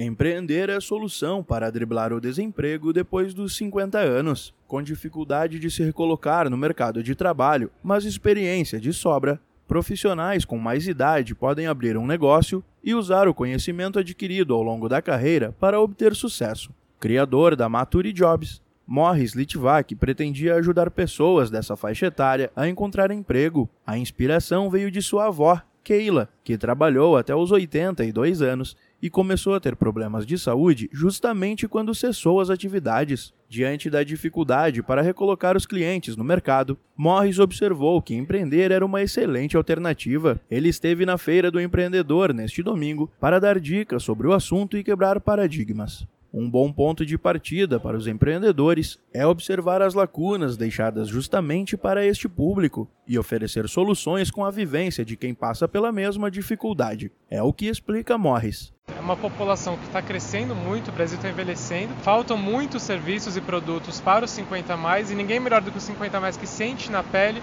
Empreender é a solução para driblar o desemprego depois dos 50 anos. Com dificuldade de se recolocar no mercado de trabalho, mas experiência de sobra, profissionais com mais idade podem abrir um negócio e usar o conhecimento adquirido ao longo da carreira para obter sucesso. Criador da Mature Jobs, Morris Litvak pretendia ajudar pessoas dessa faixa etária a encontrar emprego. A inspiração veio de sua avó, Keila, que trabalhou até os 82 anos e começou a ter problemas de saúde justamente quando cessou as atividades. Diante da dificuldade para recolocar os clientes no mercado, Morris observou que empreender era uma excelente alternativa. Ele esteve na Feira do Empreendedor neste domingo para dar dicas sobre o assunto e quebrar paradigmas. Um bom ponto de partida para os empreendedores é observar as lacunas deixadas justamente para este público e oferecer soluções com a vivência de quem passa pela mesma dificuldade. É o que explica Morris. É uma população que está crescendo muito, o Brasil está envelhecendo, faltam muitos serviços e produtos para os 50 mais e ninguém melhor do que os 50 mais que sente na pele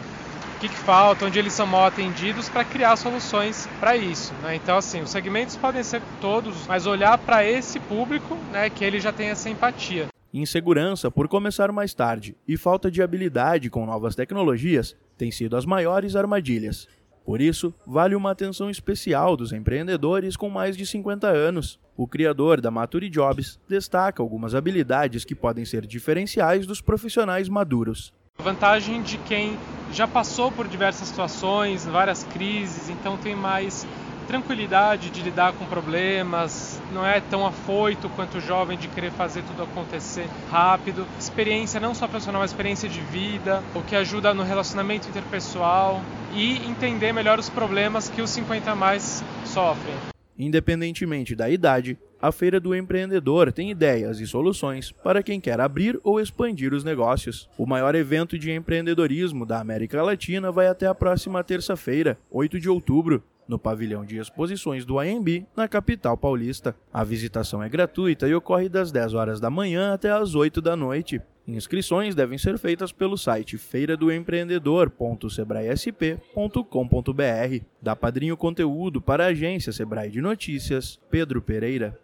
que, que falta, onde eles são mal atendidos para criar soluções para isso. Né? Então, assim, os segmentos podem ser todos, mas olhar para esse público né, que ele já tem essa empatia. Insegurança por começar mais tarde e falta de habilidade com novas tecnologias têm sido as maiores armadilhas. Por isso, vale uma atenção especial dos empreendedores com mais de 50 anos. O criador da Mature Jobs destaca algumas habilidades que podem ser diferenciais dos profissionais maduros. A vantagem de quem já passou por diversas situações, várias crises, então tem mais tranquilidade de lidar com problemas, não é tão afoito quanto o jovem de querer fazer tudo acontecer rápido. Experiência não só profissional, mas experiência de vida, o que ajuda no relacionamento interpessoal e entender melhor os problemas que os 50 mais sofrem. Independentemente da idade, a Feira do Empreendedor tem ideias e soluções para quem quer abrir ou expandir os negócios. O maior evento de empreendedorismo da América Latina vai até a próxima terça-feira, 8 de outubro, no pavilhão de exposições do AMB, na capital paulista. A visitação é gratuita e ocorre das 10 horas da manhã até as 8 da noite. Inscrições devem ser feitas pelo site feiradoempreendedor.sebraesp.com.br. Da Padrinho Conteúdo para a agência Sebrae de Notícias, Pedro Pereira.